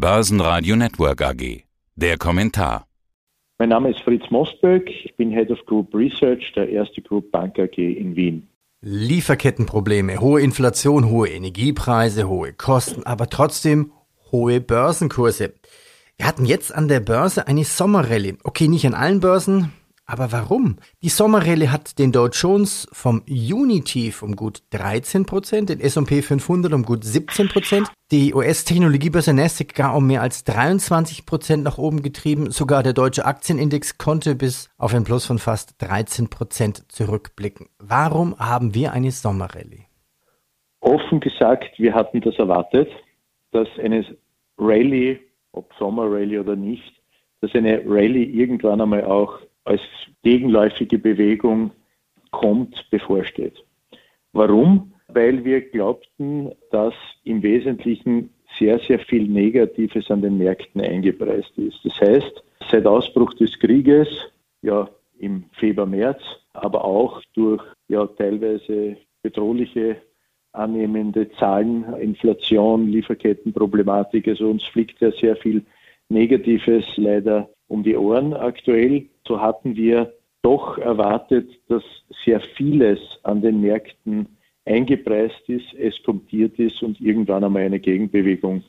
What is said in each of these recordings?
Börsenradio Network AG. Der Kommentar. Mein Name ist Fritz Mosböck. Ich bin Head of Group Research der Erste Group Bank AG in Wien. Lieferkettenprobleme, hohe Inflation, hohe Energiepreise, hohe Kosten, aber trotzdem hohe Börsenkurse. Wir hatten jetzt an der Börse eine Sommerrallye. Okay, nicht an allen Börsen, aber warum? Die Sommerrallye hat den Dow Jones vom Juni-Tief um gut 13% den S&P 500 um gut 17% die US-Technologiebörse Nasdaq gar um mehr als 23% nach oben getrieben. Sogar der deutsche Aktienindex konnte bis auf ein Plus von fast 13% zurückblicken. Warum haben wir eine Sommerrallye? Offen gesagt, wir hatten das erwartet, dass eine Rallye, ob Sommerrallye oder nicht, dass eine Rallye irgendwann einmal auch als gegenläufige Bewegung kommt, bevorsteht. Warum? Weil wir glaubten, dass im Wesentlichen sehr, sehr viel Negatives an den Märkten eingepreist ist. Das heißt, seit Ausbruch des Krieges, ja im Februar, März, aber auch durch ja teilweise bedrohliche annehmende Zahlen, Inflation, Lieferkettenproblematik, also uns fliegt ja sehr viel Negatives leider um die Ohren aktuell. So hatten wir doch erwartet, dass sehr vieles an den Märkten eingepreist ist, eskontiert ist und irgendwann einmal eine Gegenbewegung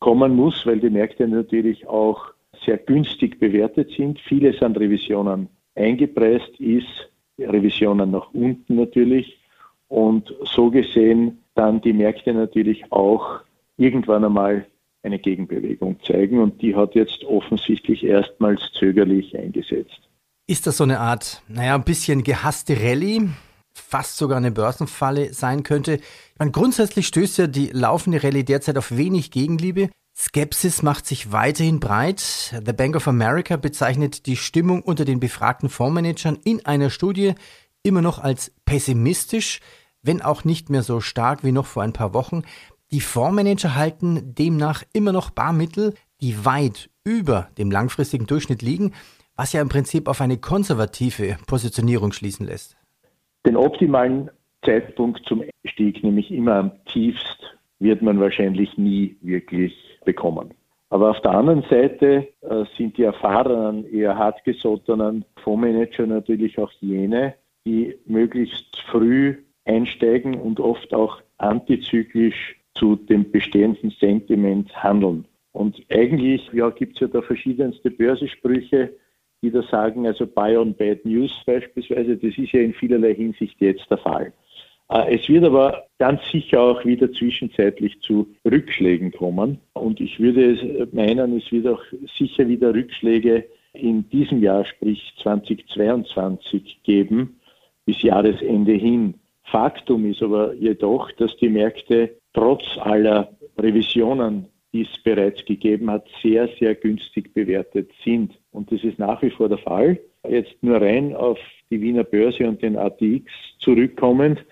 kommen muss, weil die Märkte natürlich auch sehr günstig bewertet sind. Vieles an Revisionen eingepreist ist, Revisionen nach unten natürlich. Und so gesehen dann die Märkte natürlich auch irgendwann einmal eine Gegenbewegung zeigen und die hat jetzt offensichtlich erstmals zögerlich eingesetzt. Ist das so eine Art, naja, ein bisschen gehasste Rallye? Fast sogar eine Börsenfalle sein könnte. meine, grundsätzlich stößt ja die laufende Rallye derzeit auf wenig Gegenliebe. Skepsis macht sich weiterhin breit. The Bank of America bezeichnet die Stimmung unter den befragten Fondsmanagern in einer Studie immer noch als pessimistisch, wenn auch nicht mehr so stark wie noch vor ein paar Wochen. Die Fondsmanager halten demnach immer noch Barmittel, die weit über dem langfristigen Durchschnitt liegen, was ja im Prinzip auf eine konservative Positionierung schließen lässt. Den optimalen Zeitpunkt zum Einstieg, nämlich immer am tiefst, wird man wahrscheinlich nie wirklich bekommen. Aber auf der anderen Seite äh, sind die erfahrenen, eher hartgesottenen Fondsmanager natürlich auch jene, die möglichst früh einsteigen und oft auch antizyklisch zu dem bestehenden Sentiment handeln. Und eigentlich ja, gibt es ja da verschiedenste Börsesprüche, die da sagen, also Buy on Bad News beispielsweise, das ist ja in vielerlei Hinsicht jetzt der Fall. Äh, es wird aber ganz sicher auch wieder zwischenzeitlich zu Rückschlägen kommen. Und ich würde meinen, es wird auch sicher wieder Rückschläge in diesem Jahr, sprich 2022, geben, bis Jahresende hin. Faktum ist aber jedoch, dass die Märkte trotz aller Revisionen, die es bereits gegeben hat, sehr, sehr günstig bewertet sind. Und das ist nach wie vor der Fall. Jetzt nur rein auf die Wiener Börse und den ATX zurückkommend.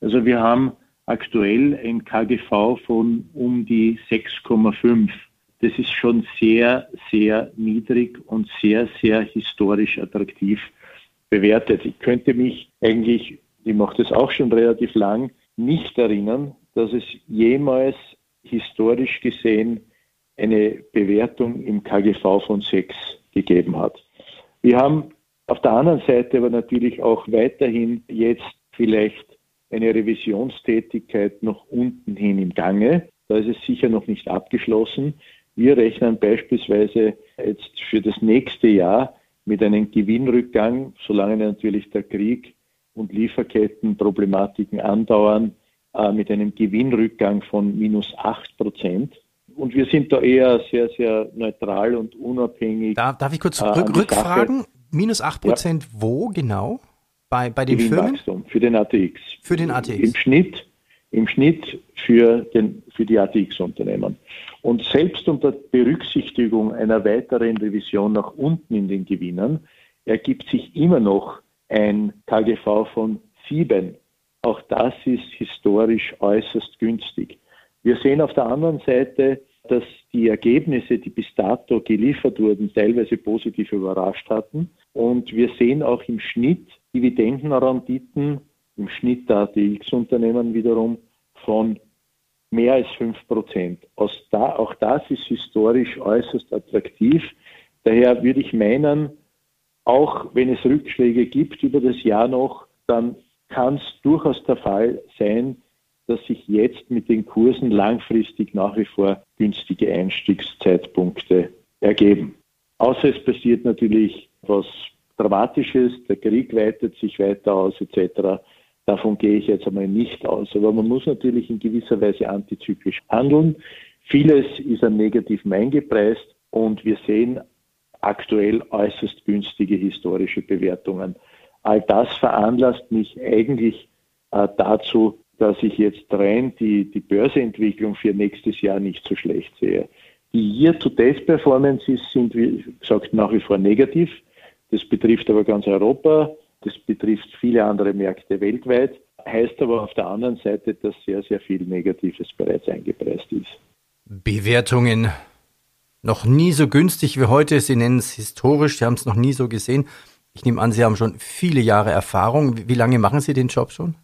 Also wir haben aktuell ein KGV von um die 6,5. Das ist schon sehr, sehr niedrig und sehr, sehr historisch attraktiv bewertet. Ich könnte mich eigentlich, ich mache das auch schon relativ lang, nicht erinnern, dass es jemals historisch gesehen eine Bewertung im KGV von 6 gegeben hat. Wir haben auf der anderen Seite aber natürlich auch weiterhin jetzt vielleicht eine Revisionstätigkeit nach unten hin im Gange. Da ist es sicher noch nicht abgeschlossen. Wir rechnen beispielsweise jetzt für das nächste Jahr mit einem Gewinnrückgang, solange natürlich der Krieg und Lieferkettenproblematiken andauern, äh, mit einem Gewinnrückgang von minus 8 Prozent. Und wir sind da eher sehr, sehr neutral und unabhängig. Darf, darf ich kurz äh, rückfragen? Minus 8 Prozent ja. wo genau? Bei, bei den Firmen? Für den ATX. Für den ATX. Im Schnitt, im Schnitt für, den, für die ATX-Unternehmen. Und selbst unter Berücksichtigung einer weiteren Revision nach unten in den Gewinnen ergibt sich immer noch ein KGV von 7 auch das ist historisch äußerst günstig. Wir sehen auf der anderen Seite, dass die Ergebnisse, die bis dato geliefert wurden, teilweise positiv überrascht hatten. Und wir sehen auch im Schnitt Dividendenrenditen, im Schnitt der ATX-Unternehmen wiederum von mehr als 5 Prozent. Da, auch das ist historisch äußerst attraktiv. Daher würde ich meinen, auch wenn es Rückschläge gibt über das Jahr noch, dann kann es durchaus der Fall sein, dass sich jetzt mit den Kursen langfristig nach wie vor günstige Einstiegszeitpunkte ergeben. Außer es passiert natürlich was Dramatisches, der Krieg weitet sich weiter aus etc. Davon gehe ich jetzt einmal nicht aus. Aber man muss natürlich in gewisser Weise antizyklisch handeln. Vieles ist am Negativen eingepreist und wir sehen aktuell äußerst günstige historische Bewertungen. All das veranlasst mich eigentlich äh, dazu, dass ich jetzt rein die, die Börseentwicklung für nächstes Jahr nicht so schlecht sehe. Die Year-to-Date-Performances sind, wie gesagt, nach wie vor negativ. Das betrifft aber ganz Europa, das betrifft viele andere Märkte weltweit, heißt aber auf der anderen Seite, dass sehr, sehr viel Negatives bereits eingepreist ist. Bewertungen noch nie so günstig wie heute. Sie nennen es historisch, Sie haben es noch nie so gesehen. Ich nehme an, Sie haben schon viele Jahre Erfahrung. Wie lange machen Sie den Job schon?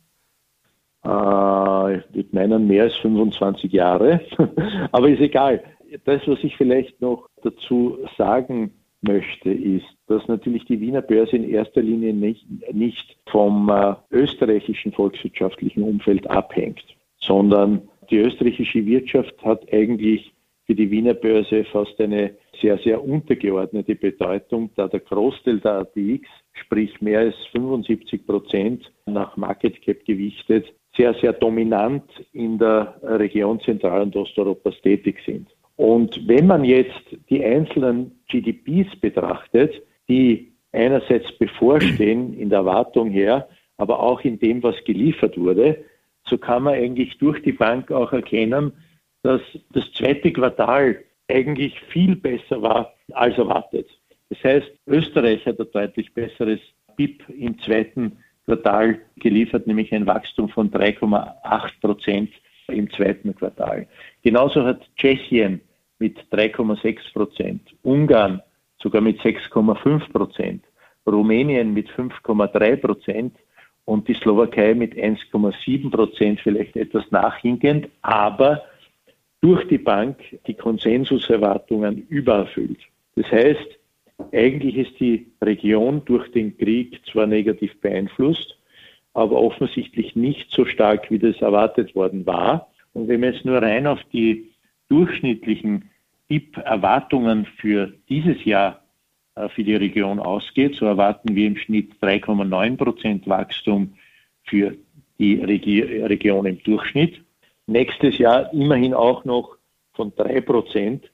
Äh, ich meinen, mehr als 25 Jahre. Aber ist egal. Das, was ich vielleicht noch dazu sagen möchte, ist, dass natürlich die Wiener Börse in erster Linie nicht, nicht vom äh, österreichischen volkswirtschaftlichen Umfeld abhängt, sondern die österreichische Wirtschaft hat eigentlich für die Wiener Börse fast eine sehr, sehr untergeordnete Bedeutung, da der Großteil der ATX, sprich mehr als 75 Prozent nach Market Cap gewichtet, sehr, sehr dominant in der Region Zentral- und Osteuropas tätig sind. Und wenn man jetzt die einzelnen GDPs betrachtet, die einerseits bevorstehen in der Erwartung her, aber auch in dem, was geliefert wurde, so kann man eigentlich durch die Bank auch erkennen, dass das zweite Quartal eigentlich viel besser war als erwartet. Das heißt, Österreich hat ein deutlich besseres BIP im zweiten Quartal geliefert, nämlich ein Wachstum von 3,8 Prozent im zweiten Quartal. Genauso hat Tschechien mit 3,6 Prozent, Ungarn sogar mit 6,5 Prozent, Rumänien mit 5,3 Prozent und die Slowakei mit 1,7 Prozent, vielleicht etwas nachhinkend, aber durch die Bank die Konsensuserwartungen übererfüllt. Das heißt, eigentlich ist die Region durch den Krieg zwar negativ beeinflusst, aber offensichtlich nicht so stark, wie das erwartet worden war. Und wenn man jetzt nur rein auf die durchschnittlichen BIP-Erwartungen für dieses Jahr äh, für die Region ausgeht, so erwarten wir im Schnitt 3,9 Prozent Wachstum für die Region im Durchschnitt. Nächstes Jahr immerhin auch noch von 3 Prozent.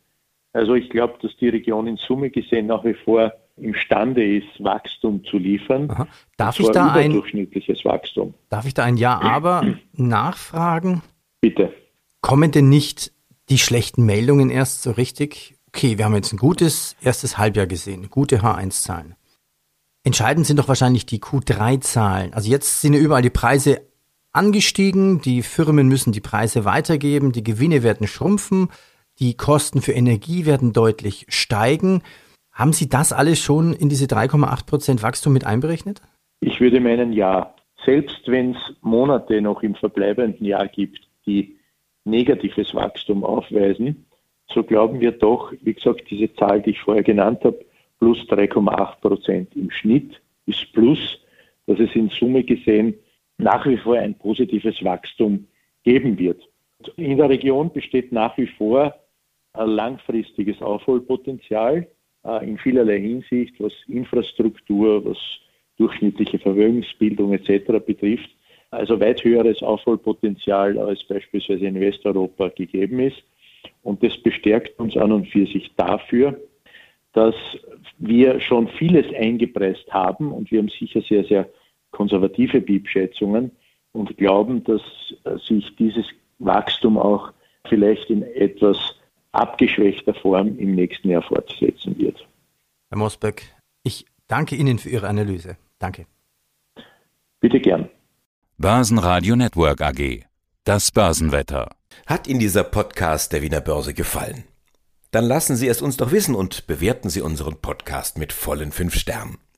Also ich glaube, dass die Region in Summe gesehen nach wie vor imstande ist, Wachstum zu liefern. Aha. Darf ich da ein durchschnittliches Wachstum? Darf ich da ein Ja, aber nachfragen? Bitte. Kommen denn nicht die schlechten Meldungen erst so richtig? Okay, wir haben jetzt ein gutes erstes Halbjahr gesehen, gute H1-Zahlen. Entscheidend sind doch wahrscheinlich die Q3-Zahlen. Also jetzt sind ja überall die Preise angestiegen, die Firmen müssen die Preise weitergeben, die Gewinne werden schrumpfen, die Kosten für Energie werden deutlich steigen. Haben Sie das alles schon in diese 3,8 Prozent Wachstum mit einberechnet? Ich würde meinen, ja. Selbst wenn es Monate noch im verbleibenden Jahr gibt, die negatives Wachstum aufweisen, so glauben wir doch, wie gesagt, diese Zahl, die ich vorher genannt habe, plus 3,8 Prozent im Schnitt ist plus, dass es in Summe gesehen nach wie vor ein positives Wachstum geben wird. In der Region besteht nach wie vor ein langfristiges Aufholpotenzial äh, in vielerlei Hinsicht, was Infrastruktur, was durchschnittliche Vermögensbildung etc. betrifft. Also weit höheres Aufholpotenzial als beispielsweise in Westeuropa gegeben ist. Und das bestärkt uns an und für sich dafür, dass wir schon vieles eingepreist haben und wir haben sicher sehr, sehr konservative BIP-Schätzungen und glauben, dass sich dieses Wachstum auch vielleicht in etwas abgeschwächter Form im nächsten Jahr fortsetzen wird. Herr Mosberg, ich danke Ihnen für Ihre Analyse. Danke. Bitte gern. Börsenradio Network AG. Das Börsenwetter. Hat Ihnen dieser Podcast der Wiener Börse gefallen? Dann lassen Sie es uns doch wissen und bewerten Sie unseren Podcast mit vollen fünf Sternen.